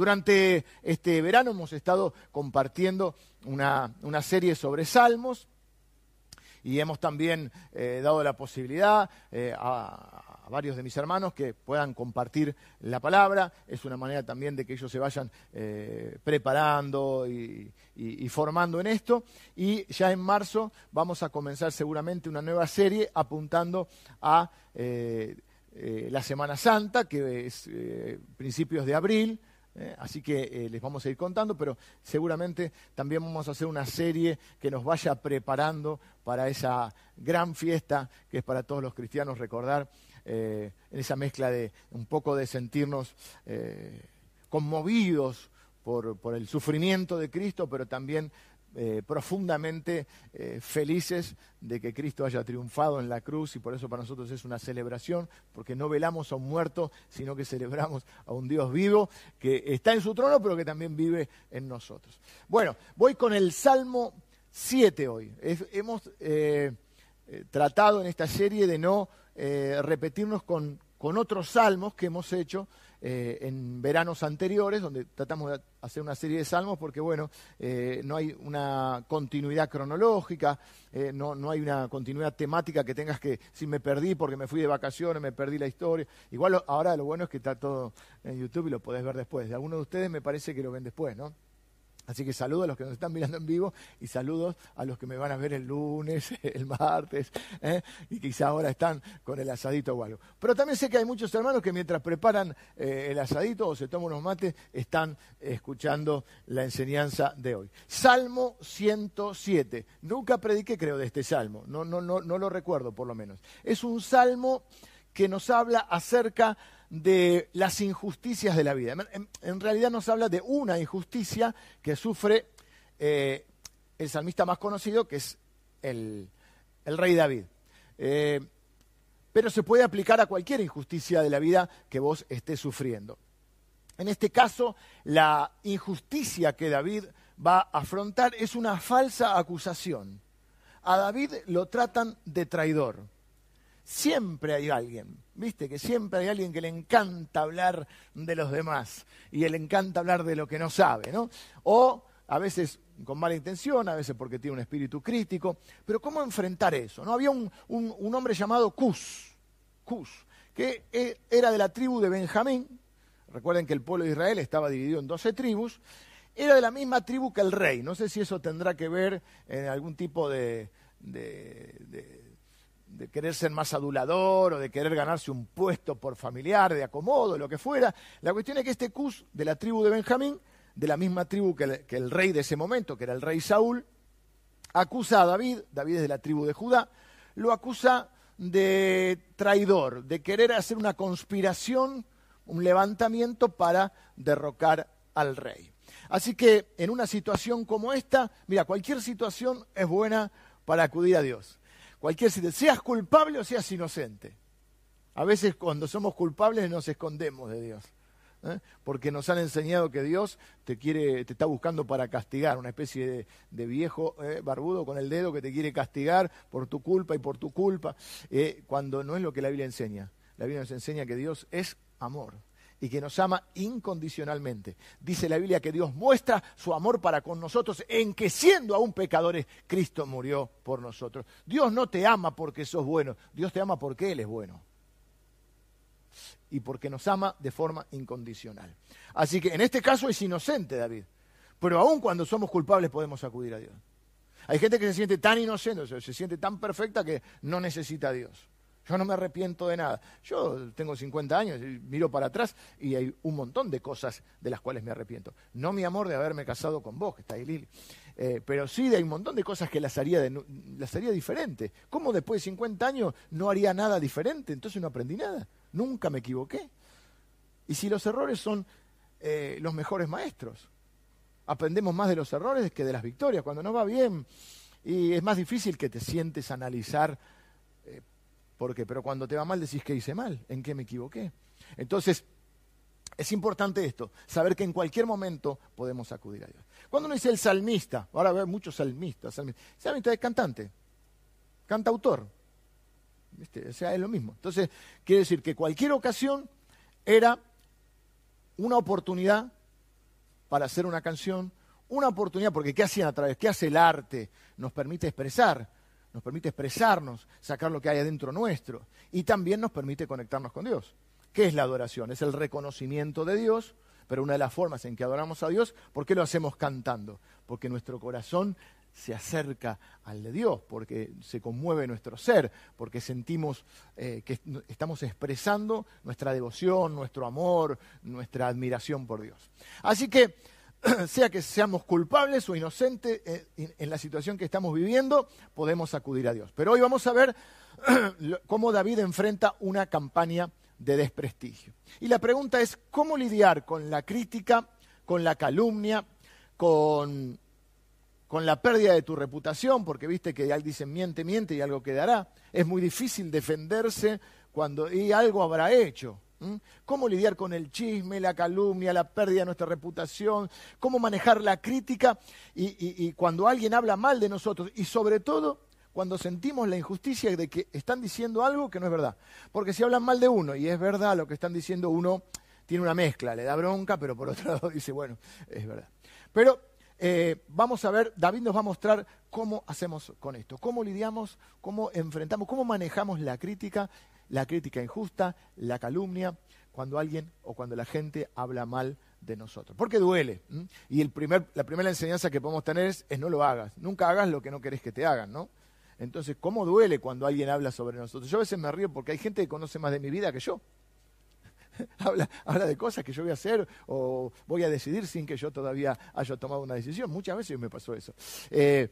Durante este verano hemos estado compartiendo una, serie sobre salmos y hemos también eh, dado la posibilidad eh, a, varios de mis hermanos que puedan compartir la palabra. Es una manera también de que ellos se vayan eh, preparando y, formando en esto. Y ya en marzo vamos a comenzar seguramente una nueva serie apuntando a la Semana Santa, que es principios de abril. Así que les vamos a ir contando, pero seguramente también vamos a hacer una serie que nos vaya preparando para esa gran fiesta que es para todos los cristianos recordar eh, en esa mezcla de un poco de sentirnos eh, conmovidos por, el sufrimiento de Cristo, pero también eh, profundamente felices de que Cristo haya triunfado en la cruz y por eso para nosotros es una celebración, porque no velamos a un muerto, sino que celebramos a un Dios vivo que está en su trono, pero que también vive en nosotros. Bueno, voy con el Salmo 7 hoy. hemos tratado en esta serie de no eh, repetirnos con, otros salmos que hemos hecho eh, en veranos anteriores, donde tratamos de hacer una serie de salmos, porque bueno, eh, no hay una continuidad cronológica, no, no, hay una continuidad temática que tengas que, si me perdí porque me fui de vacaciones, me perdí la historia. Igual ahora lo bueno es que está todo en YouTube y lo podés ver después. De algunos de ustedes me parece que lo ven después, ¿no? Así que saludos a los que nos están mirando en vivo y saludos a los que me van a ver el lunes, el martes, ¿eh? y quizá ahora están con el asadito o. Pero también sé que hay muchos hermanos que mientras preparan eh, el asadito o se toman unos mates, están escuchando la enseñanza de hoy. Salmo 107. Nunca prediqué, creo, de este salmo. No, no, no, no lo recuerdo, por lo menos. Es un salmo que nos habla acerca las injusticias de la vida. En, realidad nos habla de una injusticia que sufre eh, el salmista más conocido, que es el, rey David. Eh, pero se puede aplicar a cualquier injusticia de la vida que vos estés sufriendo. En este caso, la injusticia que David va a afrontar es una falsa acusación. A David lo tratan de traidor siempre hay alguien, viste, que siempre hay alguien que le encanta hablar de los demás y le encanta hablar de lo que no sabe, ¿no? O a veces con mala intención, a veces porque tiene un espíritu crítico, pero ¿cómo enfrentar eso? ¿No? Había un, hombre llamado Cus, Cus, que e, era de la tribu de Benjamín, recuerden que el pueblo de Israel estaba dividido en 12 tribus, era de la misma tribu que el rey, no sé si eso tendrá que ver en algún tipo de querer ser más adulador o de querer ganarse un puesto por familiar, de acomodo, lo que fuera. La cuestión es que este Cus de la tribu de Benjamín, de la misma tribu que el, rey de ese momento, que era el rey Saúl, acusa a David, David es de la tribu de Judá, lo acusa de traidor, de querer hacer una conspiración, un levantamiento para derrocar al rey. Así que en una situación como esta, mira, cualquier situación es buena para acudir a Dios cualquier seas culpable o seas inocente. A veces cuando somos culpables nos escondemos de Dios. ¿eh? Porque nos han enseñado que Dios te quiere, te está buscando para castigar, una especie de, viejo ¿eh? barbudo con el dedo que te quiere castigar por tu culpa y por tu culpa, eh, cuando no es lo que la Biblia enseña. La Biblia nos enseña que Dios es amor y que nos ama incondicionalmente. Dice la Biblia que Dios muestra su amor para con nosotros en que siendo aún pecadores, Cristo murió por nosotros. Dios no te ama porque sos bueno, Dios te ama porque Él es bueno. Y porque nos ama de forma incondicional. Así que en este caso es inocente David. Pero aún cuando somos culpables podemos acudir a Dios. Hay gente que se siente tan inocente, se siente tan perfecta que no necesita a Dios. Yo no me arrepiento de nada. Yo tengo 50 años, miro para atrás y hay un montón de cosas de las cuales me arrepiento. No mi amor de haberme casado con vos, que está ahí Lili, eh, pero sí de un montón de cosas que las haría, las haría diferente. ¿Cómo después de 50 años no haría nada diferente? Entonces no aprendí nada. Nunca me equivoqué. Y si los errores son eh, los mejores maestros, aprendemos más de los errores que de las victorias. Cuando no va bien y es más difícil que te sientes a analizar ¿Por qué? Pero cuando te va mal decís que hice mal, en qué me equivoqué. Entonces, es importante esto, saber que en cualquier momento podemos acudir a Dios. Cuando uno dice el salmista, ahora veo muchos salmistas, salmistas. salmista es cantante, cantautor. O sea, es lo mismo. Entonces, quiere decir que cualquier ocasión era una oportunidad para hacer una canción, una oportunidad, porque ¿qué hacían a través? ¿Qué hace el arte? Nos permite expresar, nos permite expresarnos, sacar lo que hay adentro nuestro y también nos permite conectarnos con Dios. ¿Qué es la adoración? Es el reconocimiento de Dios, pero una de las formas en que adoramos a Dios, ¿por qué lo hacemos cantando? Porque nuestro corazón se acerca al de Dios, porque se conmueve nuestro ser, porque sentimos eh, que estamos expresando nuestra devoción, nuestro amor, nuestra admiración por Dios. Así que, sea que seamos culpables o inocentes eh, en la situación que estamos viviendo, podemos acudir a Dios. Pero hoy vamos a ver cómo David enfrenta una campaña de desprestigio. Y la pregunta es, ¿cómo lidiar con la crítica, con la calumnia, con, con la pérdida de tu reputación? Porque viste que alguien dice miente, miente y algo quedará. Es muy difícil defenderse cuando y algo habrá hecho. ¿Cómo lidiar con el chisme, la calumnia, la pérdida de nuestra reputación? ¿Cómo manejar la crítica y, cuando alguien habla mal de nosotros? Y sobre todo, cuando sentimos la injusticia de que están diciendo algo que no es verdad. Porque si hablan mal de uno y es verdad lo que están diciendo, uno tiene una mezcla, le da bronca, pero por otro lado dice, bueno, es verdad. Pero eh, vamos a ver, David nos va a mostrar cómo hacemos con esto, cómo lidiamos, cómo enfrentamos, cómo manejamos la crítica, la crítica injusta, la calumnia, cuando alguien o cuando la gente habla mal de nosotros. Porque duele. Y el primer, la primera enseñanza que podemos tener es, no lo hagas. Nunca hagas lo que no querés que te hagan, ¿no? Entonces, ¿cómo duele cuando alguien habla sobre nosotros? Yo a veces me río porque hay gente que conoce más de mi vida que yo. habla, habla de cosas que yo voy a hacer o voy a decidir sin que yo todavía haya tomado una decisión. Muchas veces me pasó eso. Eh,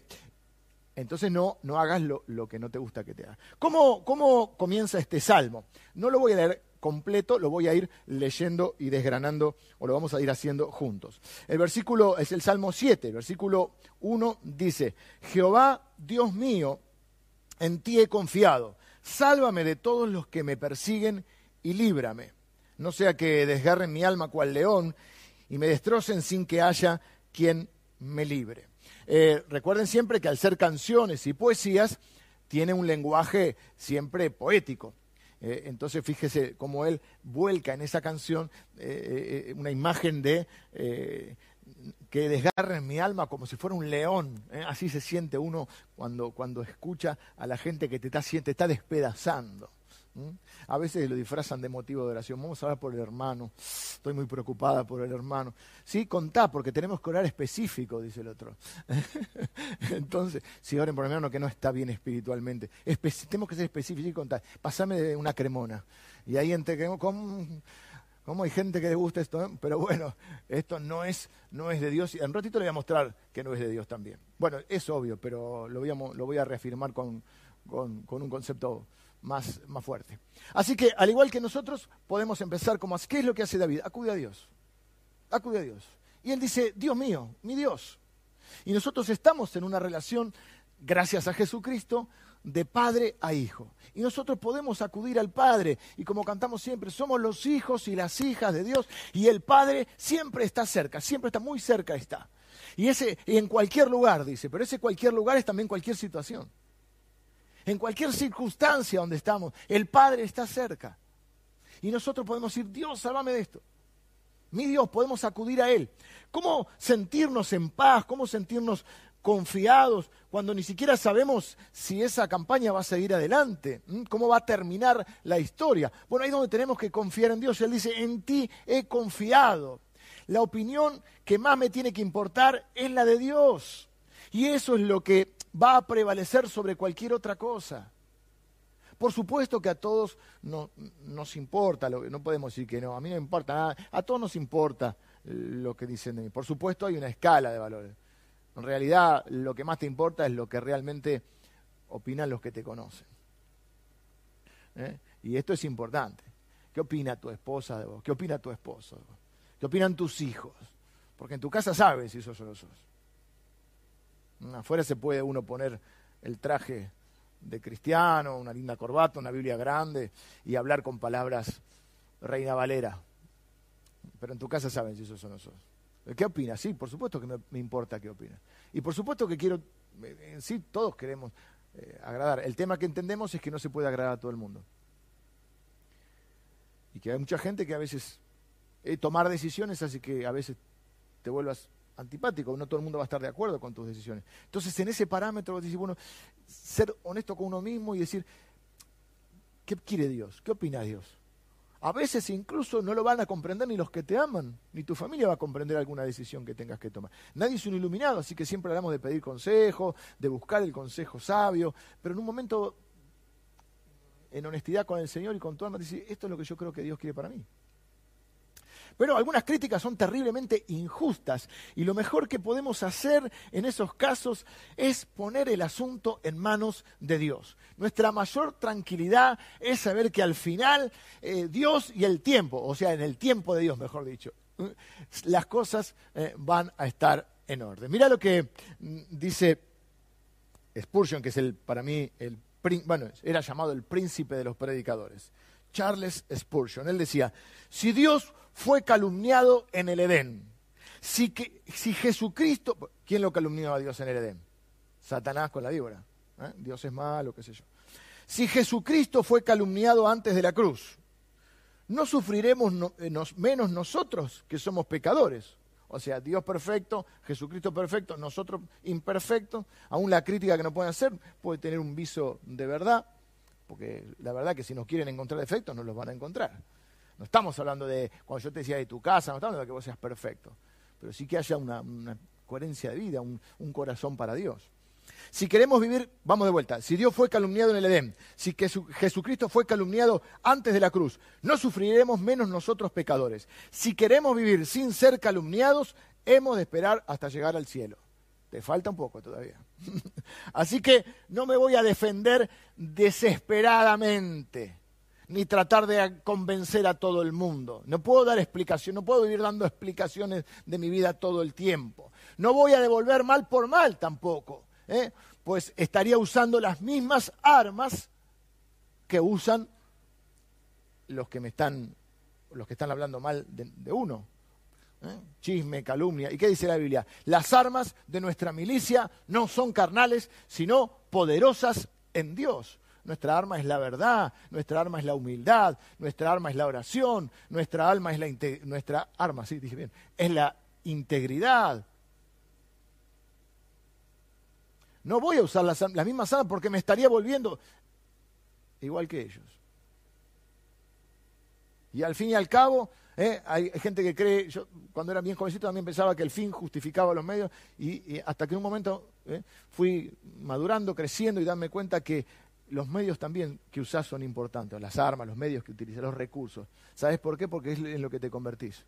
entonces no, no hagas lo, lo, que no te gusta que te haga. ¿Cómo, ¿Cómo comienza este salmo? No lo voy a leer completo, lo voy a ir leyendo y desgranando, o lo vamos a ir haciendo juntos. El versículo es el Salmo 7, el versículo 1 dice, Jehová, Dios mío, en ti he confiado. Sálvame de todos los que me persiguen y líbrame. No sea que desgarren mi alma cual león y me destrocen sin que haya quien me libre. Eh, recuerden siempre que al ser canciones y poesías, tiene un lenguaje siempre poético. Eh, entonces fíjese cómo él vuelca en esa canción eh, una imagen de que desgarren mi alma como si fuera un león. Así se siente uno cuando, cuando escucha a la gente que te está, te está despedazando. A veces lo disfrazan de motivo de oración. Vamos a hablar por el hermano. Estoy muy preocupada por el hermano. Sí, contá, porque tenemos que orar específico, dice el otro. Entonces, si oren por el hermano que no está bien espiritualmente. tenemos que ser específicos y contar. Pasame una cremona. Y ahí entre con ¿Cómo hay gente que le gusta esto? Eh? Pero bueno, esto no es, no es de Dios. Y en ratito le voy a mostrar que no es de Dios también. Bueno, es obvio, pero lo voy a, lo voy a reafirmar con, con, un concepto más, más fuerte. Así que, al igual que nosotros, podemos empezar como, ¿qué es lo que hace David? Acude a Dios. Acude a Dios. Y él dice, Dios mío, mi Dios. Y nosotros estamos en una relación, gracias a Jesucristo, de padre a hijo. Y nosotros podemos acudir al Padre. Y como cantamos siempre, somos los hijos y las hijas de Dios. Y el Padre siempre está cerca, siempre está muy cerca está. Y ese en cualquier lugar, dice, pero ese cualquier lugar es también cualquier situación. En cualquier circunstancia donde estamos, el Padre está cerca. Y nosotros podemos decir, Dios, sálvame de esto. Mi Dios, podemos acudir a Él. ¿Cómo sentirnos en paz? ¿Cómo sentirnos confiados cuando ni siquiera sabemos si esa campaña va a seguir adelante, cómo va a terminar la historia. Bueno, ahí es donde tenemos que confiar en Dios. Él dice, en ti he confiado. La opinión que más me tiene que importar es la de Dios. Y eso es lo que va a prevalecer sobre cualquier otra cosa. Por supuesto que a todos no, nos importa, no podemos decir que no, a mí no importa nada, a todos nos importa lo que dicen de mí. Por supuesto hay una escala de valores. En realidad lo que más te importa es lo que realmente opinan los que te conocen. ¿Eh? Y esto es importante. ¿Qué opina tu esposa de vos? ¿Qué opina tu esposo? ¿Qué opinan tus hijos? Porque en tu casa sabes si sos o no sos. Afuera se puede uno poner el traje de cristiano, una linda corbata, una Biblia grande y hablar con palabras Reina Valera. Pero en tu casa saben si sos o no sos. ¿Qué opina? Sí, por supuesto que me, importa qué opina. Y por supuesto que quiero, en sí todos queremos eh, agradar. El tema que entendemos es que no se puede agradar a todo el mundo. Y que hay mucha gente que a veces eh, tomar decisiones así que a veces te vuelvas antipático, no todo el mundo va a estar de acuerdo con tus decisiones. Entonces, en ese parámetro, vos ser honesto con uno mismo y decir, ¿qué quiere Dios? ¿Qué opina Dios? A veces incluso no lo van a comprender ni los que te aman, ni tu familia va a comprender alguna decisión que tengas que tomar. Nadie es un iluminado, así que siempre hablamos de pedir consejo, de buscar el consejo sabio, pero en un momento, en honestidad con el Señor y con tu alma, decir, esto es lo que yo creo que Dios quiere para mí. Pero algunas críticas son terriblemente injustas y lo mejor que podemos hacer en esos casos es poner el asunto en manos de Dios. Nuestra mayor tranquilidad es saber que al final eh, Dios y el tiempo, o sea, en el tiempo de Dios, mejor dicho, eh, las cosas eh, van a estar en orden. Mira lo que mm, dice Spurgeon, que es el, para mí, el, bueno, era llamado el príncipe de los predicadores. Charles Spurgeon. Él decía, si Dios fue calumniado en el Edén, si, que, si Jesucristo, ¿quién lo calumnió a Dios en el Edén? Satanás con la víbora. ¿eh? Dios es malo, qué sé yo. Si Jesucristo fue calumniado antes de la cruz, ¿no sufriremos eh, menos nosotros que somos pecadores? O sea, Dios perfecto, Jesucristo perfecto, nosotros imperfectos. Aún la crítica que nos pueden hacer puede tener un viso de verdad porque la verdad que si nos quieren encontrar defectos, no los van a encontrar. No estamos hablando de, cuando yo te decía de tu casa, no estamos hablando de que vos seas perfecto, pero sí que haya una, coherencia de vida, un, corazón para Dios. Si queremos vivir, vamos de vuelta, si Dios fue calumniado en el Edén, si Jesucristo fue calumniado antes de la cruz, no sufriremos menos nosotros pecadores. Si queremos vivir sin ser calumniados, hemos de esperar hasta llegar al cielo. Te falta un poco todavía. Así que no me voy a defender desesperadamente, ni tratar de convencer a todo el mundo. No puedo dar explicación, no puedo ir dando explicaciones de mi vida todo el tiempo. No voy a devolver mal por mal tampoco, ¿eh? pues estaría usando las mismas armas que usan los que me están, los que están hablando mal de uno. ¿Eh? Chisme, calumnia. ¿Y qué dice la Biblia? Las armas de nuestra milicia no son carnales, sino poderosas en Dios. Nuestra arma es la verdad, nuestra arma es la humildad, nuestra arma es la oración, nuestra alma es la nuestra arma, sí, dije bien, es la integridad. No voy a usar las, las mismas armas porque me estaría volviendo igual que ellos. Y al fin y al cabo, ¿eh? Hay gente que cree, yo cuando era bien jovencito también pensaba que el fin justificaba los medios y, hasta que un momento ¿eh? fui madurando, creciendo y darme cuenta que los medios también que usás son importantes, las armas, los medios que utilizas, los recursos. ¿Sabes por qué? Porque es en lo que te convertís.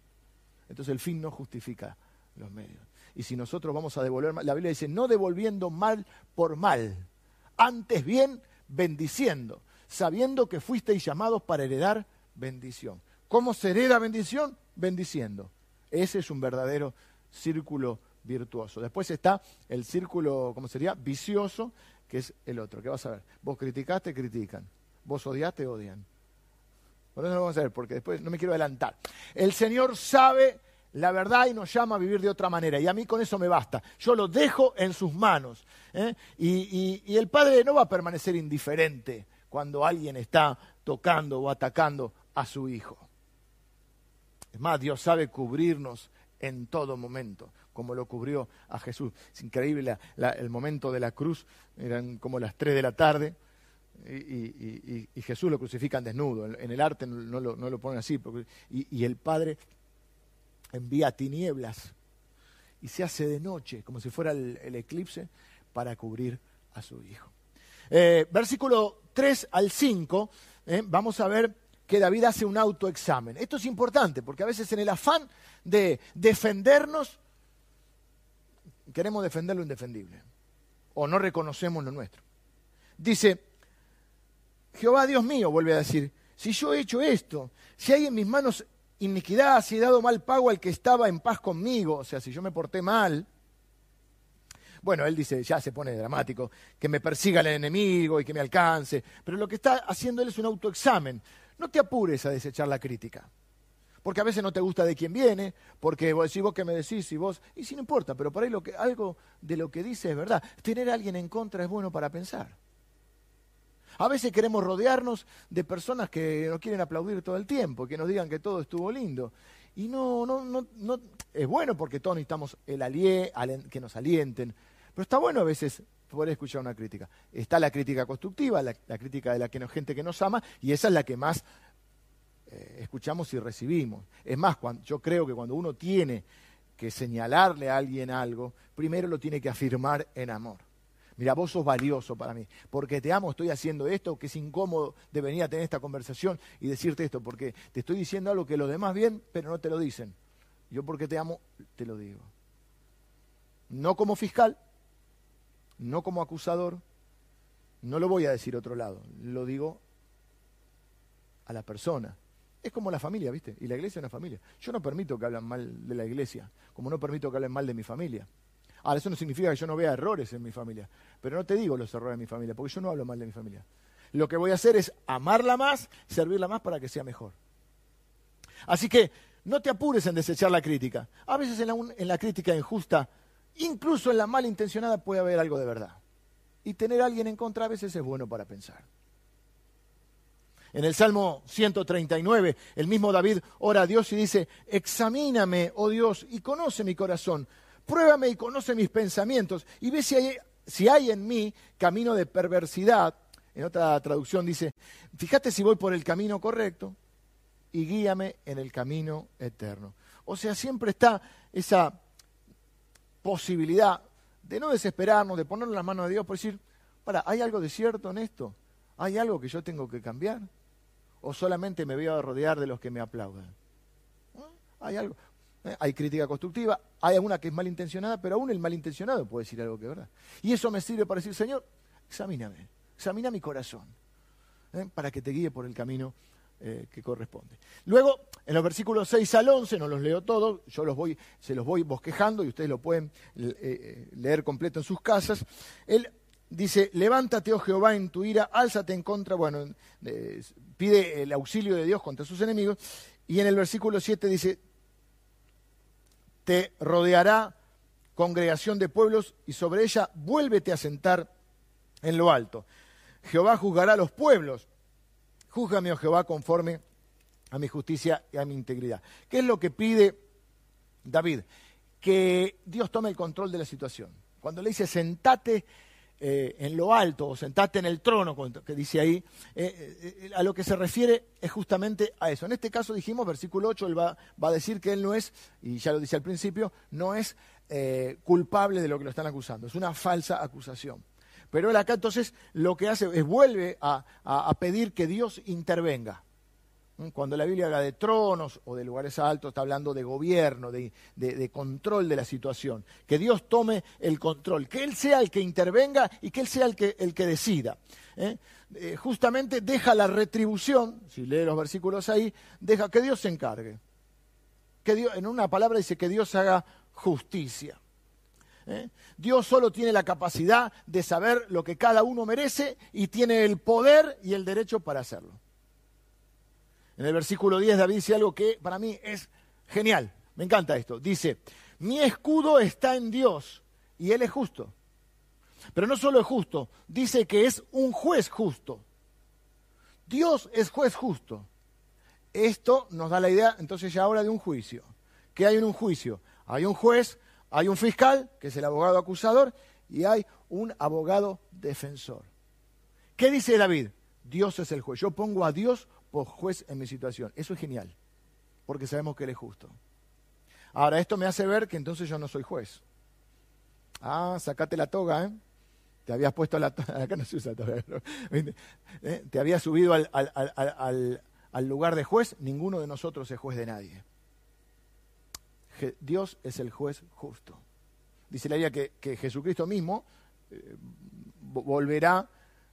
Entonces el fin no justifica los medios. Y si nosotros vamos a devolver, la Biblia dice, no devolviendo mal por mal, antes bien bendiciendo, sabiendo que fuisteis llamados para heredar bendición. ¿Cómo se hereda bendición? Bendiciendo. Ese es un verdadero círculo virtuoso. Después está el círculo, ¿cómo sería? Vicioso, que es el otro. ¿Qué vas a ver? Vos criticaste, critican. Vos odiaste, odian. Por eso lo vamos a ver, porque después no me quiero adelantar. El Señor sabe la verdad y nos llama a vivir de otra manera. Y a mí con eso me basta. Yo lo dejo en sus manos. ¿eh? Y, y el Padre no va a permanecer indiferente cuando alguien está tocando o atacando a su Hijo. Es más, Dios sabe cubrirnos en todo momento, como lo cubrió a Jesús. Es increíble el momento de la cruz, eran como las 3 de la tarde, y, Jesús lo crucifican desnudo. En, el arte no lo, no lo ponen así, y, el Padre envía tinieblas y se hace de noche, como si fuera el, eclipse, para cubrir a su Hijo. Eh, versículo 3 al 5, eh, vamos a ver que David hace un autoexamen. Esto es importante porque a veces en el afán de defendernos queremos defender lo indefendible o no reconocemos lo nuestro. Dice, Jehová Dios mío, vuelve a decir, si yo he hecho esto, si hay en mis manos iniquidad, si he dado mal pago al que estaba en paz conmigo, o sea, si yo me porté mal, bueno, él dice, ya se pone dramático, que me persiga el enemigo y que me alcance, pero lo que está haciendo él es un autoexamen. No te apures a desechar la crítica. Porque a veces no te gusta de quién viene, porque vos decís vos que me decís y vos, y si no importa, pero por ahí lo que, algo de lo que dice es verdad. Tener a alguien en contra es bueno para pensar. A veces queremos rodearnos de personas que nos quieren aplaudir todo el tiempo, que nos digan que todo estuvo lindo. Y no, no, no, no, es bueno porque todos necesitamos el alie, que nos alienten, pero está bueno a veces poder escuchar una crítica. Está la crítica constructiva, la, crítica de la que gente que nos ama, y esa es la que más eh, escuchamos y recibimos. Es más, yo creo que cuando uno tiene que señalarle a alguien algo, primero lo tiene que afirmar en amor. Mira, vos sos valioso para mí, porque te amo, estoy haciendo esto, que es incómodo de venir a tener esta conversación y decirte esto, porque te estoy diciendo algo que los demás bien, pero no te lo dicen. Yo porque te amo, te lo digo. No como fiscal, no como acusador, no lo voy a decir otro lado, lo digo a la persona. Es como la familia, ¿viste? Y la iglesia es una familia. Yo no permito que hablen mal de la iglesia, como no permito que hablen mal de mi familia. Ahora, eso no significa que yo no vea errores en mi familia, pero no te digo los errores de mi familia, porque yo no hablo mal de mi familia. Lo que voy a hacer es amarla más, servirla más para que sea mejor. Así que no te apures en desechar la crítica. A veces en la, en la crítica injusta, incluso en la malintencionada, puede haber algo de verdad. Y tener a alguien en contra a veces es bueno para pensar. En el Salmo 139, el mismo David ora a Dios y dice, examíname, oh Dios, y conoce mi corazón, pruébame y conoce mis pensamientos, y ve si hay, si hay en mí camino de perversidad. En otra traducción dice, fíjate si voy por el camino correcto y guíame en el camino eterno. O sea, siempre está esa posibilidad de no desesperarnos, de ponernos las manos de Dios por decir, para, ¿hay algo de cierto en esto? ¿Hay algo que yo tengo que cambiar? ¿O solamente me voy a rodear de los que me aplaudan? ¿Eh? Hay algo. ¿Eh? Hay crítica constructiva, hay alguna que es malintencionada, pero aún el malintencionado puede decir algo que es verdad. Y eso me sirve para decir, Señor, examíname, examina mi corazón, ¿eh? para que te guíe por el camino que corresponde. Luego, en los versículos 6 al 11, no los leo todos, yo los voy, se los voy bosquejando y ustedes lo pueden leer completo en sus casas. Dice, levántate, oh Jehová, en tu ira, álzate en contra, bueno, pide el auxilio de Dios contra sus enemigos, y en el versículo 7 dice, te rodeará congregación de pueblos, y sobre ella vuélvete a sentar en lo alto. Jehová juzgará a los pueblos. Júzgame, oh Jehová, conforme a mi justicia y a mi integridad. ¿Qué es lo que pide David? Que Dios tome el control de la situación. Cuando le dice sentate eh, en lo alto o sentate en el trono, que dice ahí, eh, eh, a lo que se refiere es justamente a eso. En este caso dijimos, versículo 8, él va, va a decir que él no es, y ya lo dice al principio, no es culpable de lo que lo están acusando, es una falsa acusación. Pero él acá entonces lo que hace es vuelve a pedir que Dios intervenga. Cuando la Biblia habla de tronos o de lugares altos, está hablando de gobierno, de, control de la situación. Que Dios tome el control, que Él sea el que intervenga y que Él sea el que, el que decida. ¿eh? Eh, justamente deja la retribución, si lee los versículos ahí, deja que Dios se encargue. Que Dios, en una palabra dice que Dios haga justicia. ¿eh? Dios solo tiene la capacidad de saber lo que cada uno merece y tiene el poder y el derecho para hacerlo. En el versículo 10 David dice algo que para mí es genial. Me encanta esto. Dice, mi escudo está en Dios y Él es justo. Pero no solo es justo, dice que es un juez justo. Dios es juez justo. Esto nos da la idea entonces ya ahora de un juicio. ¿Qué hay en un juicio? Hay un juez, hay un fiscal, que es el abogado acusador, y hay un abogado defensor. ¿Qué dice David? Dios es el juez. Yo pongo a Dios juez en mi situación. Eso es genial, porque sabemos que Él es justo. Ahora, esto me hace ver que entonces yo no soy juez. Ah, sacate la toga, ¿eh? Te habías puesto la toga, acá no se usa toga, ¿eh? te habías subido al, al, lugar de juez, ninguno de nosotros es juez de nadie. Dios es el juez justo. Dice la Biblia que, Jesucristo mismo eh, volverá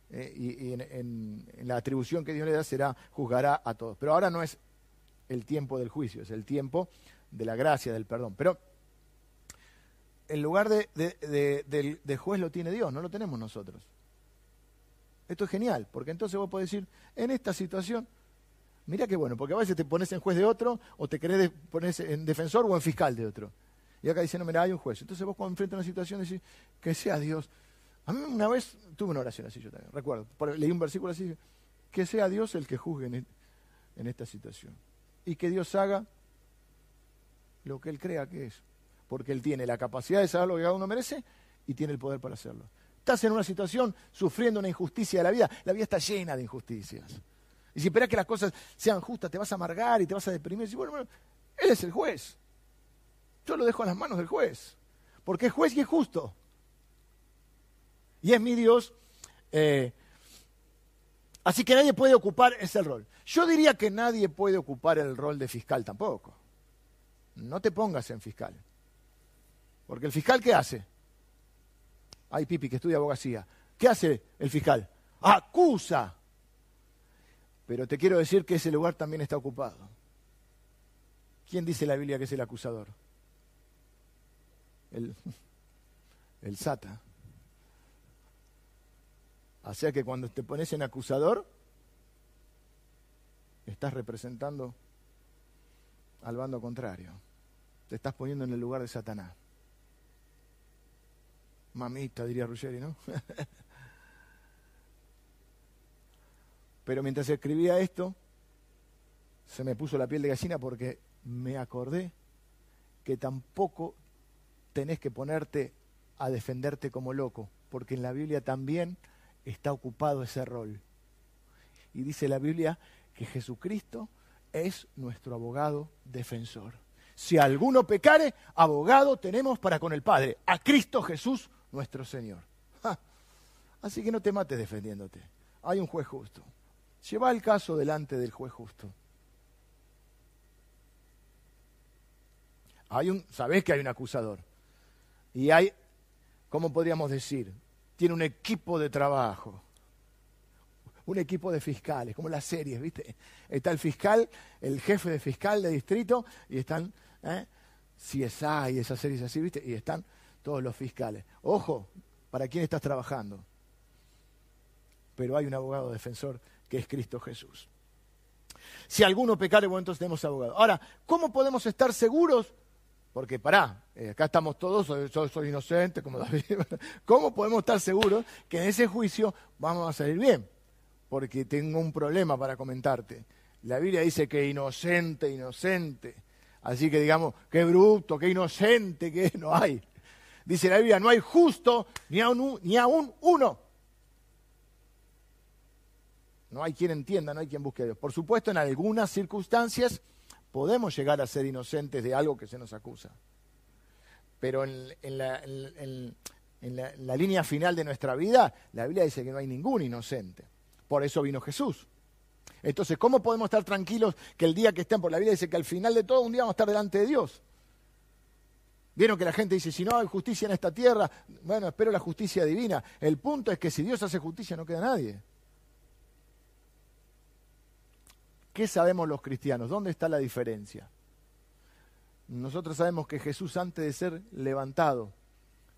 eh, y, en, la atribución que Dios le da será juzgará a todos. Pero ahora no es el tiempo del juicio, es el tiempo de la gracia, del perdón. Pero el lugar de, de, juez lo tiene Dios, no lo tenemos nosotros. Esto es genial, porque entonces vos podés decir, en esta situación, mira qué bueno, porque a veces te pones en juez de otro, o te querés poner en defensor o en fiscal de otro. Y acá diciendo, mira, hay un juez. Entonces vos cuando enfrentas una situación decís, que sea Dios a mí una vez tuve una oración así, yo también, recuerdo. Leí un versículo así, que sea Dios el que juzgue en, esta situación. Y que Dios haga lo que él crea que es. Porque él tiene la capacidad de saber lo que cada uno merece y tiene el poder para hacerlo. Estás en una situación sufriendo una injusticia de la vida. La vida está llena de injusticias. Y si esperas que las cosas sean justas, te vas a amargar y te vas a deprimir. Y bueno, bueno, él es el juez. Yo lo dejo en las manos del juez. Porque es juez y es justo. Y es mi Dios. Eh, así que nadie puede ocupar ese rol. Yo diría que nadie puede ocupar el rol de fiscal tampoco. No te pongas en fiscal. Porque el fiscal, ¿qué hace? Ay, Pipi, que estudia abogacía. ¿Qué hace el fiscal? Acusa. Pero te quiero decir que ese lugar también está ocupado. ¿Quién dice la Biblia que es el acusador? El, el Sata. O sea que cuando te pones en acusador, estás representando al bando contrario. Te estás poniendo en el lugar de Satanás. Mamita, diría Ruggeri, ¿no? Pero mientras escribía esto, se me puso la piel de gallina porque me acordé que tampoco tenés que ponerte a defenderte como loco, porque en la Biblia también está ocupado ese rol. Y dice la Biblia que Jesucristo es nuestro abogado defensor. Si alguno pecare, abogado tenemos para con el Padre, a Cristo Jesús nuestro Señor. Así que no te mates defendiéndote. Hay un juez justo. Lleva el caso delante del juez justo. Hay un, sabés que hay un acusador. Y hay, ¿cómo podríamos decir? Tiene un equipo de trabajo. Un equipo de fiscales, como las series, ¿viste? Está el fiscal, el jefe de fiscal de distrito, y están ¿eh? CSI y esas series así, ¿viste? Y están todos los fiscales. Ojo, ¿para quién estás trabajando? Pero hay un abogado defensor que es Cristo Jesús. Si alguno pecare, bueno, entonces tenemos abogado. Ahora, ¿cómo podemos estar seguros? Porque pará, eh, acá estamos todos, yo soy inocente, como David. ¿Cómo podemos estar seguros que en ese juicio vamos a salir bien? Porque tengo un problema para comentarte. La Biblia dice que inocente, inocente. Así que digamos, qué bruto, qué inocente que no hay. Dice la Biblia, no hay justo ni aún, ni uno. No hay quien entienda, no hay quien busque Dios. Por supuesto, en algunas circunstancias podemos llegar a ser inocentes de algo que se nos acusa. Pero en, la, la línea final de nuestra vida, la Biblia dice que no hay ningún inocente. Por eso vino Jesús. Entonces, ¿cómo podemos estar tranquilos que el día que estén por la Biblia dice que al final de todo un día vamos a estar delante de Dios? Vieron que la gente dice, si no hay justicia en esta tierra, bueno, espero la justicia divina. El punto es que si Dios hace justicia no queda nadie. ¿Qué sabemos los cristianos? ¿Dónde está la diferencia? Nosotros sabemos que Jesús antes de ser levantado,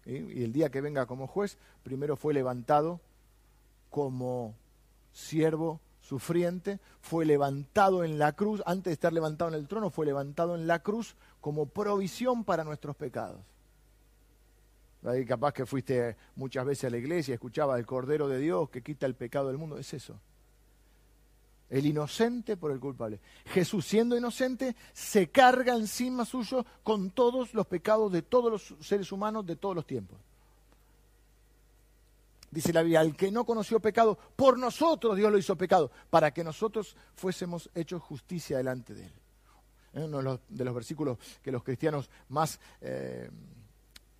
y el día que venga como juez, primero fue levantado como siervo sufriente, fue levantado en la cruz, antes de estar levantado en el trono, fue levantado en la cruz como provisión para nuestros pecados. Ahí capaz que fuiste muchas veces a la iglesia, escuchaba el Cordero de Dios que quita el pecado del mundo, es eso. El inocente por el culpable. Jesús, siendo inocente, se carga encima suyo con todos los pecados de todos los seres humanos de todos los tiempos dice la Biblia, al que no conoció pecado, por nosotros Dios lo hizo pecado, para que nosotros fuésemos hechos justicia delante de Él. Es uno de los, versículos que los cristianos más, eh,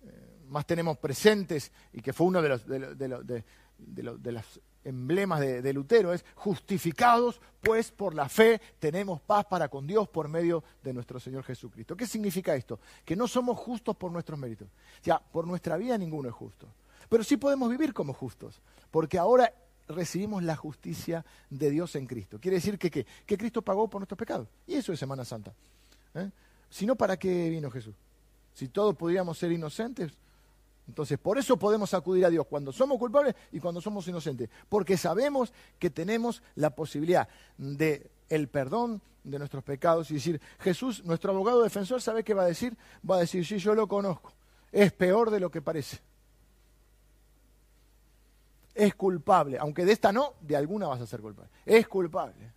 eh, más tenemos presentes y que fue uno de los, de, los emblemas de, Lutero, es justificados, pues por la fe tenemos paz para con Dios por medio de nuestro Señor Jesucristo. ¿Qué significa esto? Que no somos justos por nuestros méritos. O sea, por nuestra vida ninguno es justo. Pero sí podemos vivir como justos, porque ahora recibimos la justicia de Dios en Cristo. Quiere decir que, que Cristo pagó por nuestros pecados. Y eso es Semana Santa. ¿eh? Si no, ¿para qué vino Jesús? Si todos pudiéramos ser inocentes, entonces por eso podemos acudir a Dios cuando somos culpables y cuando somos inocentes, porque sabemos que tenemos la posibilidad de el perdón de nuestros pecados y decir, Jesús, nuestro abogado defensor, ¿sabe qué va a decir? Va a decir, sí, yo lo conozco. Es peor de lo que parece es culpable, aunque de esta no, de alguna vas a ser culpable. Es culpable,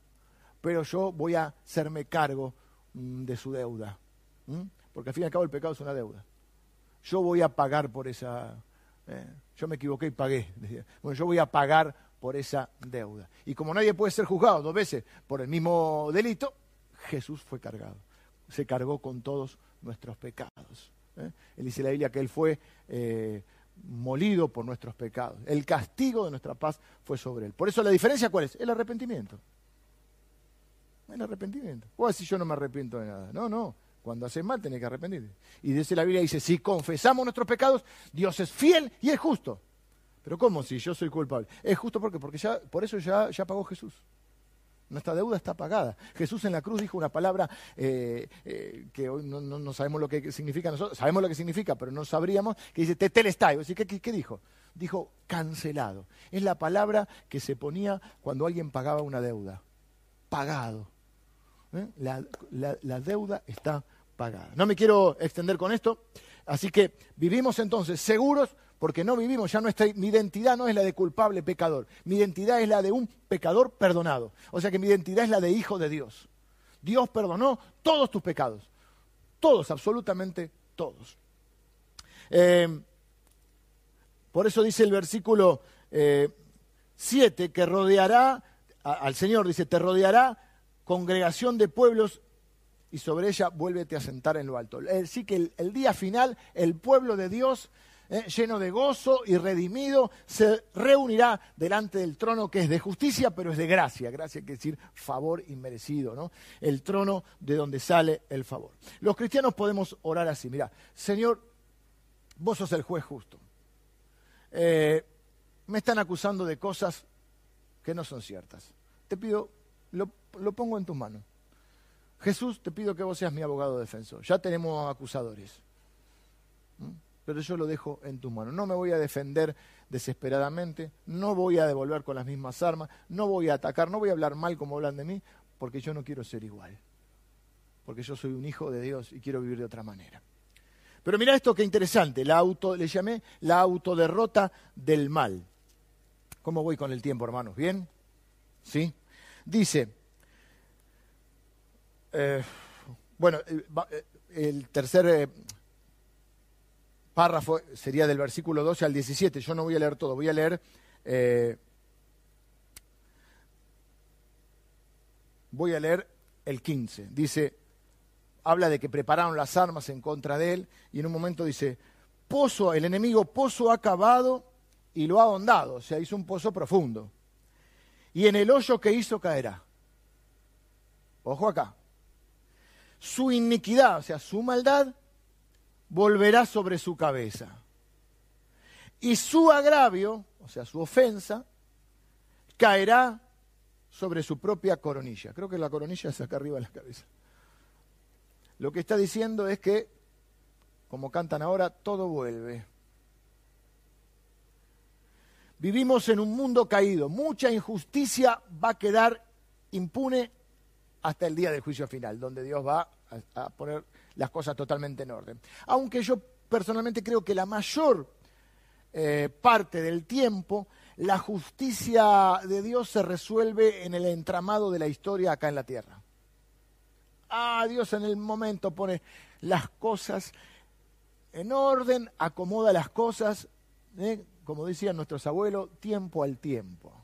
pero yo voy a hacerme cargo mm, de su deuda. porque al fin y al cabo el pecado es una deuda. Yo voy a pagar por esa... Eh, yo me equivoqué y pagué. Bueno, yo voy a pagar por esa deuda. Y como nadie puede ser juzgado dos veces por el mismo delito, Jesús fue cargado. Se cargó con todos nuestros pecados. ¿eh? Él dice la Biblia que Él fue eh, molido por nuestros pecados. El castigo de nuestra paz fue sobre Él. Por eso la diferencia cuál es? El arrepentimiento. El arrepentimiento. O si yo no me arrepiento de nada. No, no. Cuando haces mal tenés que arrepentirte. Y desde la Biblia dice, si confesamos nuestros pecados, Dios es fiel y es justo. Pero ¿cómo si yo soy culpable? Es justo porque, porque ya, por eso ya, ya pagó Jesús. Nuestra deuda está pagada. Jesús en la cruz dijo una palabra eh, eh, que hoy no, sabemos lo que significa nosotros, sabemos lo que significa, pero no sabríamos, que dice tetelestai. ¿Qué, qué, ¿Qué dijo? Dijo cancelado. Es la palabra que se ponía cuando alguien pagaba una deuda. Pagado. ¿Eh? La, deuda está No me quiero extender con esto, así que vivimos entonces seguros porque no vivimos, ya nuestra, mi identidad no es la de culpable pecador, mi identidad es la de un pecador perdonado, o sea que mi identidad es la de hijo de Dios. Dios perdonó todos tus pecados, todos, absolutamente todos. Eh, por eso dice el versículo 7 eh, que rodeará, al Señor dice, te rodeará congregación de pueblos y sobre ella vuélvete a sentar en lo alto. Sí que el, día final, el pueblo de Dios, eh, lleno de gozo y redimido, se reunirá delante del trono que es de justicia, pero es de gracia. Gracia quiere decir favor inmerecido, ¿no? El trono de donde sale el favor. Los cristianos podemos orar así, mira, Señor, vos sos el juez justo. Eh, me están acusando de cosas que no son ciertas. Te pido lo, pongo en tus manos. Jesús, te pido que vos seas mi abogado defensor. Ya tenemos acusadores. Pero yo lo dejo en tus manos. No me voy a defender desesperadamente, no voy a devolver con las mismas armas, no voy a atacar, no voy a hablar mal como hablan de mí, porque yo no quiero ser igual. Porque yo soy un hijo de Dios y quiero vivir de otra manera. Pero mira esto que interesante, la auto, le llamé la autoderrota del mal. ¿Cómo voy con el tiempo, hermanos? ¿Bien? ¿Sí? Dice, eh, bueno, eh, eh, el tercer párrafo sería del versículo 12 al 17. Yo no voy a leer todo, voy a leer... voy a leer el 15. Dice, habla de que prepararon las armas en contra de él y en un momento dice, pozo, el enemigo pozo ha cavado y lo ha ahondado, o sea, hizo un pozo profundo y en el hoyo que hizo caerá. Ojo acá. Su iniquidad, o sea, su maldad, volverá sobre su cabeza. Y su agravio, o sea, su ofensa, caerá sobre su propia coronilla. Creo que la coronilla es acá arriba de la cabeza. Lo que está diciendo es que, como cantan ahora, todo vuelve. Vivimos en un mundo caído. Mucha injusticia va a quedar impune hasta el día del juicio final, donde Dios va a, poner las cosas totalmente en orden. Aunque yo personalmente creo que la mayor eh, parte del tiempo la justicia de Dios se resuelve en el entramado de la historia acá en la tierra. Ah, Dios en el momento pone las cosas en orden, acomoda las cosas, ¿eh? como decían nuestros abuelos, tiempo al tiempo.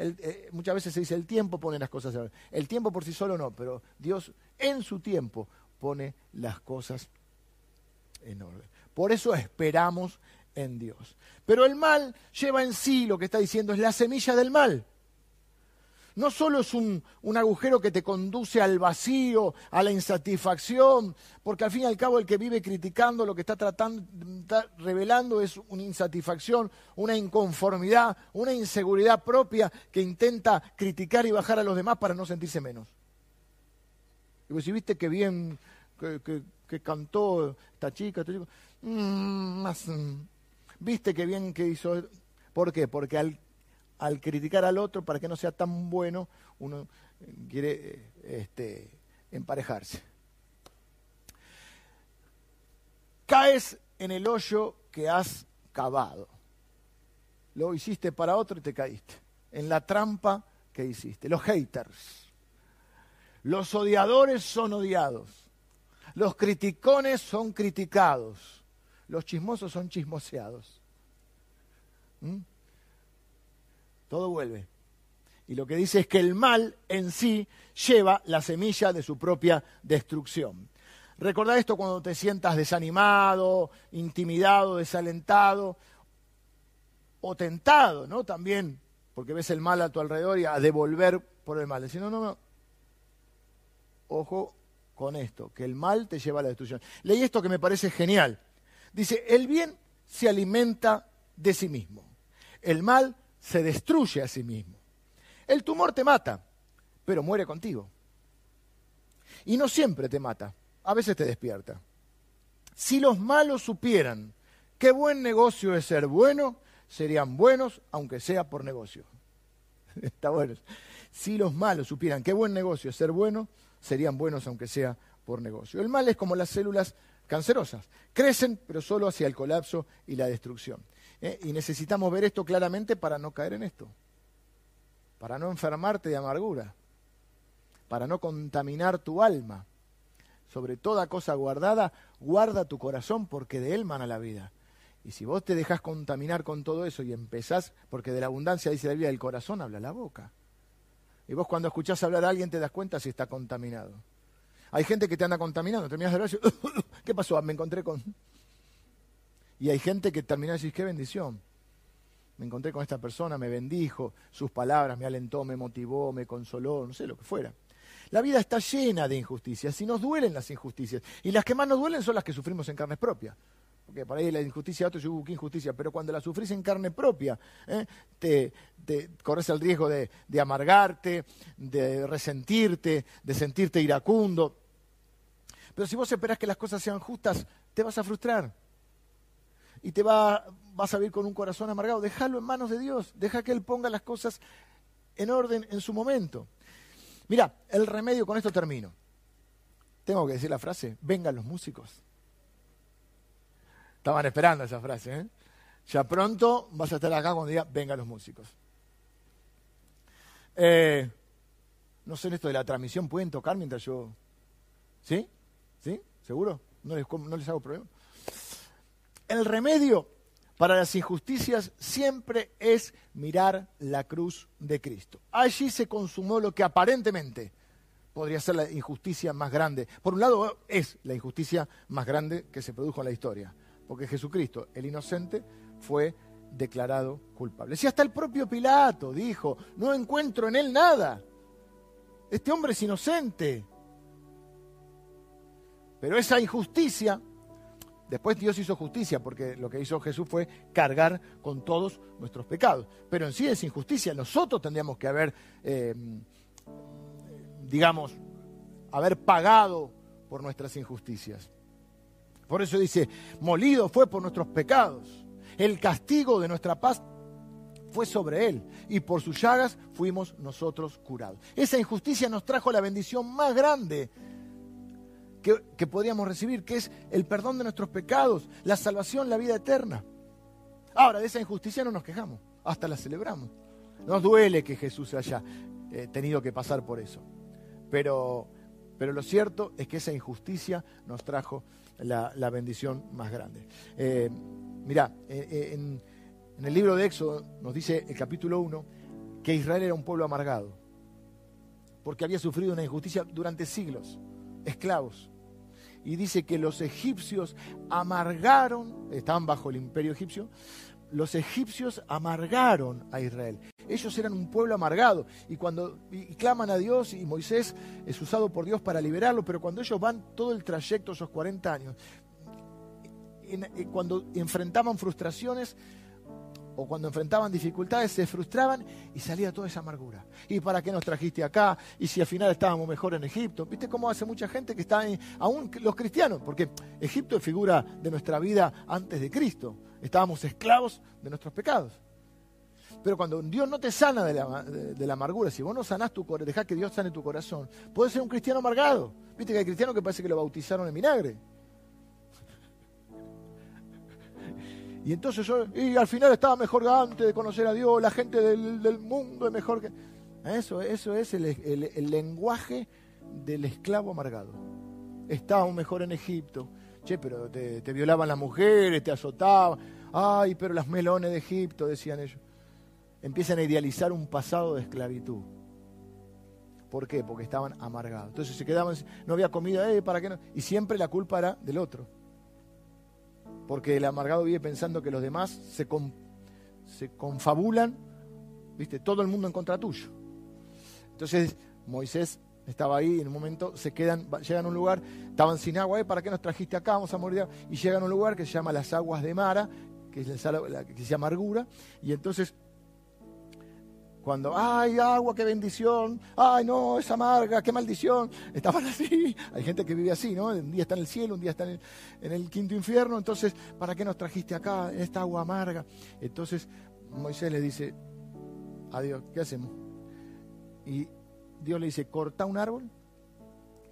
Eh, muchas veces se dice el tiempo pone las cosas. El tiempo por sí solo no, pero Dios en su tiempo pone las cosas en orden. Por eso esperamos en Dios. Pero el mal lleva en sí, lo que está diciendo, es la semilla del mal no solo es un, agujero que te conduce al vacío, a la insatisfacción, porque al fin y al cabo el que vive criticando lo que está tratando, está revelando es una insatisfacción, una inconformidad, una inseguridad propia que intenta criticar y bajar a los demás para no sentirse menos. Y vos si viste que bien que, cantó esta chica, este chico, mm, más, mm, viste que bien que hizo. ¿Por qué? Porque al al criticar al otro para que no sea tan bueno, uno quiere este, emparejarse. Caes en el hoyo que has cavado. Lo hiciste para otro y te caíste. En la trampa que hiciste. Los haters. Los odiadores son odiados. Los criticones son criticados. Los chismosos son chismoseados. ¿Mm? Todo vuelve. Y lo que dice es que el mal en sí lleva la semilla de su propia destrucción. Recordá esto cuando te sientas desanimado, intimidado, desalentado o tentado, ¿no? También, porque ves el mal a tu alrededor y a devolver por el mal. Decir, no, no, no. Ojo con esto, que el mal te lleva a la destrucción. Leí esto que me parece genial. Dice, el bien se alimenta de sí mismo. El mal se destruye a sí mismo. El tumor te mata, pero muere contigo. Y no siempre te mata, a veces te despierta. Si los malos supieran qué buen negocio es ser bueno, serían buenos aunque sea por negocio. Está bueno. Si los malos supieran qué buen negocio es ser bueno, serían buenos aunque sea por negocio. El mal es como las células cancerosas. Crecen, pero solo hacia el colapso y la destrucción. ¿Eh? Y necesitamos ver esto claramente para no caer en esto, para no enfermarte de amargura, para no contaminar tu alma. Sobre toda cosa guardada, guarda tu corazón porque de él mana la vida. Y si vos te dejas contaminar con todo eso y empezás, porque de la abundancia dice la vida del corazón, habla la boca. Y vos cuando escuchás hablar a alguien te das cuenta si está contaminado. Hay gente que te anda contaminando, terminas de hablar y ¿qué pasó? Me encontré con... Y hay gente que termina de decir, qué bendición. Me encontré con esta persona, me bendijo, sus palabras me alentó, me motivó, me consoló, no sé lo que fuera. La vida está llena de injusticias y nos duelen las injusticias. Y las que más nos duelen son las que sufrimos en carnes propias. Porque por ahí la injusticia de otros, yo, qué injusticia, pero cuando la sufrís en carne propia, ¿eh? te, corres el riesgo de, de amargarte, de resentirte, de sentirte iracundo. Pero si vos esperás que las cosas sean justas, te vas a frustrar y te va, vas a vivir con un corazón amargado. Déjalo en manos de Dios, deja que Él ponga las cosas en orden en su momento. Mira, el remedio, con esto termino. Tengo que decir la frase, vengan los músicos. Estaban esperando esa frase, ¿eh? Ya pronto vas a estar acá cuando diga, vengan los músicos. Eh, no sé en esto de la transmisión, ¿pueden tocar mientras yo... ¿Sí? ¿Sí? ¿Seguro? ¿No les, no les hago problema? El remedio para las injusticias siempre es mirar la cruz de Cristo. Allí se consumó lo que aparentemente podría ser la injusticia más grande. Por un lado, es la injusticia más grande que se produjo en la historia, porque Jesucristo, el inocente, fue declarado culpable. Si hasta el propio Pilato dijo, no encuentro en él nada, este hombre es inocente. Pero esa injusticia Después Dios hizo justicia, porque lo que hizo Jesús fue cargar con todos nuestros pecados. Pero en sí es injusticia. Nosotros tendríamos que haber, eh, digamos, haber pagado por nuestras injusticias. Por eso dice, molido fue por nuestros pecados. El castigo de nuestra paz fue sobre él y por sus llagas fuimos nosotros curados. Esa injusticia nos trajo la bendición más grande que, podríamos recibir, que es el perdón de nuestros pecados, la salvación, la vida eterna. Ahora, de esa injusticia no nos quejamos, hasta la celebramos. Nos duele que Jesús haya eh, tenido que pasar por eso. Pero, pero lo cierto es que esa injusticia nos trajo la, bendición más grande. Eh, mirá, eh, en, en el libro de Éxodo nos dice el capítulo 1 que Israel era un pueblo amargado, porque había sufrido una injusticia durante siglos, esclavos y dice que los egipcios amargaron, estaban bajo el imperio egipcio, los egipcios amargaron a Israel. Ellos eran un pueblo amargado y cuando claman a Dios y Moisés es usado por Dios para liberarlo, pero cuando ellos van todo el trayecto, esos 40 años, cuando enfrentaban frustraciones, o cuando enfrentaban dificultades se frustraban y salía toda esa amargura. ¿Y para qué nos trajiste acá? ¿Y si al final estábamos mejor en Egipto? ¿Viste cómo hace mucha gente que está en, aún los cristianos? Porque Egipto es figura de nuestra vida antes de Cristo. Estábamos esclavos de nuestros pecados. Pero cuando Dios no te sana de la, amargura, si vos no sanás tu corazón, dejás que Dios sane tu corazón, puedes ser un cristiano amargado. Viste que hay cristianos que parece que lo bautizaron en vinagre. Y entonces yo, y al final estaba mejor antes de conocer a Dios, la gente del, mundo es mejor que... Eso, eso es el, lenguaje del esclavo amargado. estaba mejor en Egipto. Che, pero te, te violaban las mujeres, te azotaban. Ay, pero las melones de Egipto, decían ellos. Empiezan a idealizar un pasado de esclavitud. ¿Por qué? Porque estaban amargados. Entonces se quedaban, no había comida, eh, ¿para qué no? Y siempre la culpa era del otro. Porque el amargado vive pensando que los demás se, confabulan, ¿viste? Todo el mundo en contra tuyo. Entonces Moisés estaba ahí, en un momento se quedan, llegan a un lugar, estaban sin agua, eh, ¿para qué nos trajiste acá? Vamos a morir. Y llegan a un lugar que se llama las aguas de Mara, que, es la, que se llama amargura, y entonces cuando, ay, agua, qué bendición, ay, no, es amarga, qué maldición, estaban así, hay gente que vive así, ¿no? Un día está en el cielo, un día está en el, quinto infierno, entonces, ¿para qué nos trajiste acá, esta agua amarga? Entonces Moisés le dice, adiós, ¿qué hacemos? Y Dios le dice, corta un árbol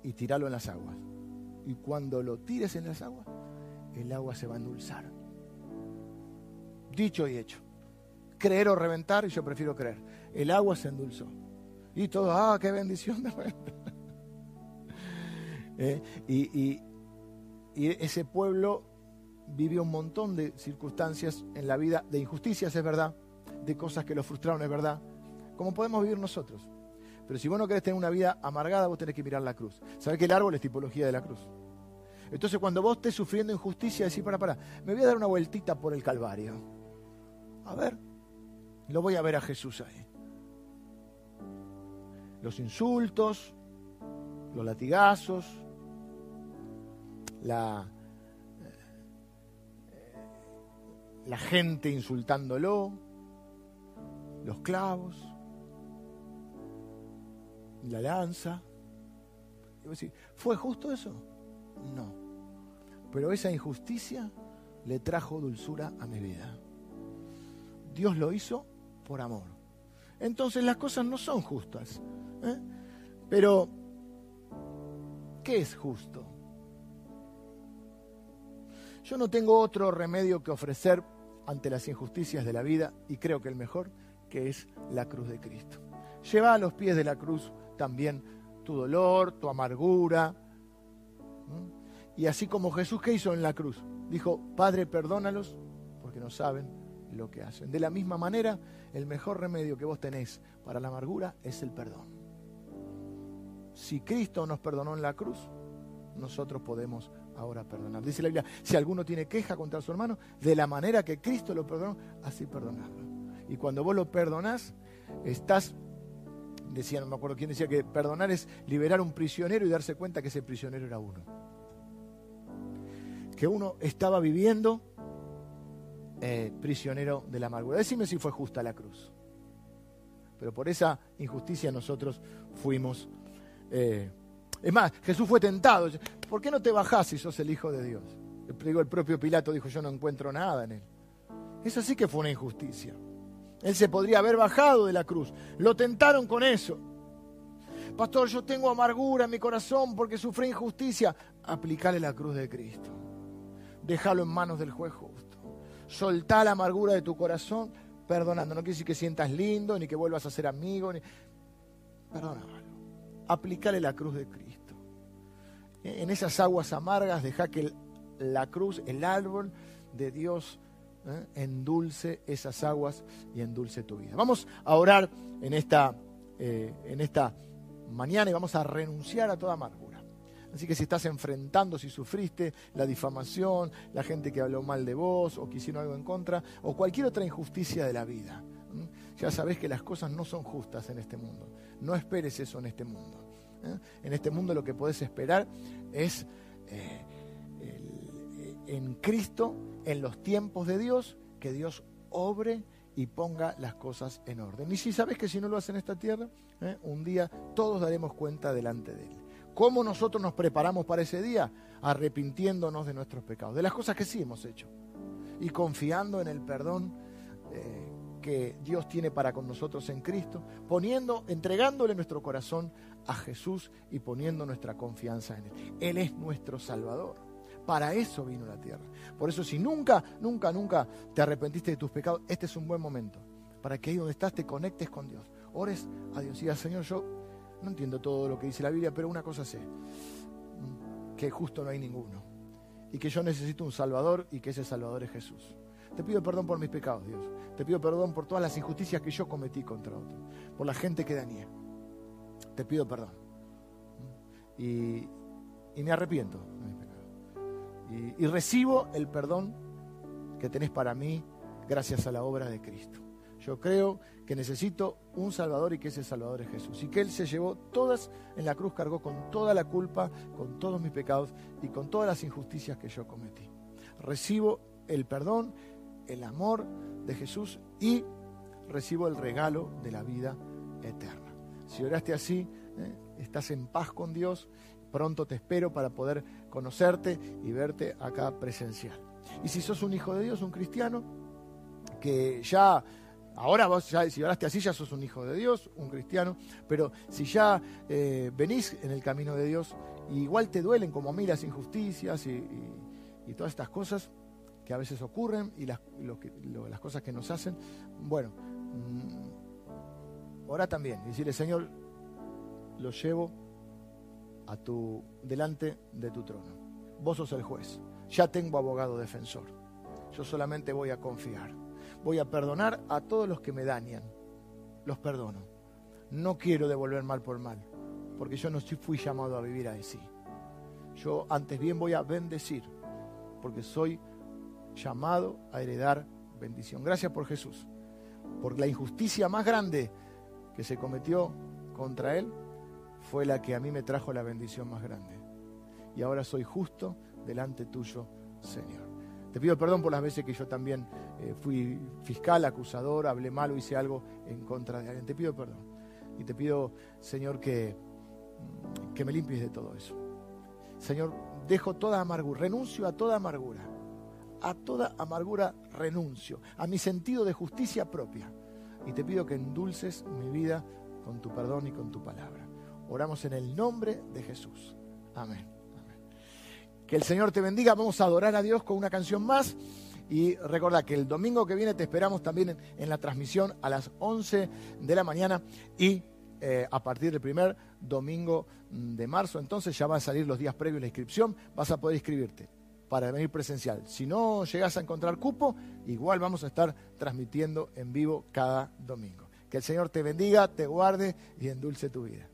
y tíralo en las aguas. Y cuando lo tires en las aguas, el agua se va a endulzar. Dicho y hecho. Creer o reventar, y yo prefiero creer el agua se endulzó. Y todo, ah, qué bendición de eh, y, ese pueblo vivió un montón de circunstancias en la vida, de injusticias, es verdad, de cosas que lo frustraron, es verdad, como podemos vivir nosotros. Pero si vos no querés tener una vida amargada, vos tenés que mirar la cruz. ¿Sabés que el árbol es tipología de la cruz? Entonces cuando vos estés sufriendo injusticia, decís, para, para, me voy a dar una vueltita por el Calvario. A ver, lo voy a ver a Jesús ahí los insultos, los latigazos, la, eh, la gente insultándolo, los clavos, la lanza. ¿fue justo eso? No. Pero esa injusticia le trajo dulzura a mi vida. Dios lo hizo por amor. Entonces las cosas no son justas. ¿eh? Pero, ¿qué es justo? Yo no tengo otro remedio que ofrecer ante las injusticias de la vida y creo que el mejor, que es la cruz de Cristo. Lleva a los pies de la cruz también tu dolor, tu amargura. Y así como Jesús que hizo en la cruz, dijo, Padre, perdónalos porque no saben lo que hacen. De la misma manera, el mejor remedio que vos tenés para la amargura es el perdón si Cristo nos perdonó en la cruz, nosotros podemos ahora perdonar. Dice la Biblia, si alguno tiene queja contra su hermano, de la manera que Cristo lo perdonó, así perdonarlo. Y cuando vos lo perdonás, estás, decía, no me acuerdo quién decía que perdonar es liberar un prisionero y darse cuenta que ese prisionero era uno. Que uno estaba viviendo eh, prisionero de la amargura. Decime si fue justa la cruz. Pero por esa injusticia nosotros fuimos eh, es más, Jesús fue tentado. ¿Por qué no te bajás si sos el Hijo de Dios? El propio Pilato dijo, yo no encuentro nada en él. Eso sí que fue una injusticia. Él se podría haber bajado de la cruz. Lo tentaron con eso. Pastor, yo tengo amargura en mi corazón porque sufrí injusticia. Aplicale la cruz de Cristo. Déjalo en manos del juez. Soltá la amargura de tu corazón perdonando. No quiere decir que sientas lindo, ni que vuelvas a ser amigo. Ni... Perdónalo aplicarle la cruz de Cristo. En esas aguas amargas, deja que la cruz, el árbol de Dios, ¿eh? endulce esas aguas y endulce tu vida. Vamos a orar en esta, eh, en esta mañana y vamos a renunciar a toda amargura. Así que si estás enfrentando, si sufriste la difamación, la gente que habló mal de vos o que hicieron algo en contra, o cualquier otra injusticia de la vida, ya sabes que las cosas no son justas en este mundo. No esperes eso en este mundo. ¿eh? En este mundo lo que podés esperar es eh, en Cristo, en los tiempos de Dios, que Dios obre y ponga las cosas en orden. Y si sabes que si no lo hace en esta tierra, ¿eh? un día todos daremos cuenta delante de Él. ¿Cómo nosotros nos preparamos para ese día? Arrepintiéndonos de nuestros pecados, de las cosas que sí hemos hecho y confiando en el perdón que Dios tiene para con nosotros en Cristo, poniendo, entregándole nuestro corazón a Jesús y poniendo nuestra confianza en Él. Él es nuestro Salvador. Para eso vino la tierra. Por eso si nunca, nunca, nunca te arrepentiste de tus pecados, este es un buen momento para que ahí donde estás te conectes con Dios. Ores a Dios y al Señor, yo no entiendo todo lo que dice la Biblia, pero una cosa sé. que justo no hay ninguno y que yo necesito un Salvador y que ese Salvador es Jesús. Te pido perdón por mis pecados, Dios. Te pido perdón por todas las injusticias que yo cometí contra otros, por la gente que dañé. Te pido perdón. Y, me arrepiento de mis pecados. Y, y recibo el perdón que tenés para mí gracias a la obra de Cristo. Yo creo que necesito un Salvador y que ese Salvador es Jesús. Y que Él se llevó todas, en la cruz cargó con toda la culpa, con todos mis pecados y con todas las injusticias que yo cometí. Recibo el perdón, el amor de Jesús y recibo el regalo de la vida eterna. Si oraste así, eh, estás en paz con Dios, pronto te espero para poder conocerte y verte acá presencial. Y si sos un hijo de Dios, un cristiano, que ya Ahora vos ya, si oraste así, ya sos un hijo de Dios, un cristiano, pero si ya eh, venís en el camino de Dios, igual te duelen como a injusticias y, todas estas cosas que a veces ocurren y las, cosas que nos hacen, bueno, mm, ora también y decirle, Señor, lo llevo a tu, delante de tu trono. Vos sos el juez, ya tengo abogado defensor, yo solamente voy a confiar voy a perdonar a todos los que me dañan. Los perdono. No quiero devolver mal por mal, porque yo no fui llamado a vivir así. Yo antes bien voy a bendecir, porque soy llamado a heredar bendición. Gracias por Jesús, porque la injusticia más grande que se cometió contra Él fue la que a mí me trajo la bendición más grande. Y ahora soy justo delante tuyo, Señor. Te pido perdón por las veces que yo también eh, fui fiscal, acusador, hablé mal hice algo en contra de alguien. Te pido perdón. Y te pido, Señor, que, mm, que me limpies de todo eso. Señor, dejo toda amargura, renuncio a toda amargura. A toda amargura renuncio, a mi sentido de justicia propia. Y te pido que endulces mi vida con tu perdón y con tu palabra. Oramos en el nombre de Jesús. Amén. Que el Señor te bendiga. Vamos a adorar a Dios con una canción más. Y recuerda que el domingo que viene te esperamos también en, la transmisión a las 11 de la mañana y eh, a partir del primer domingo de marzo. Entonces ya van a salir los días previos la inscripción. Vas a poder inscribirte para venir presencial. Si no llegas a encontrar cupo, igual vamos a estar transmitiendo en vivo cada domingo. Que el Señor te bendiga, te guarde y endulce tu vida.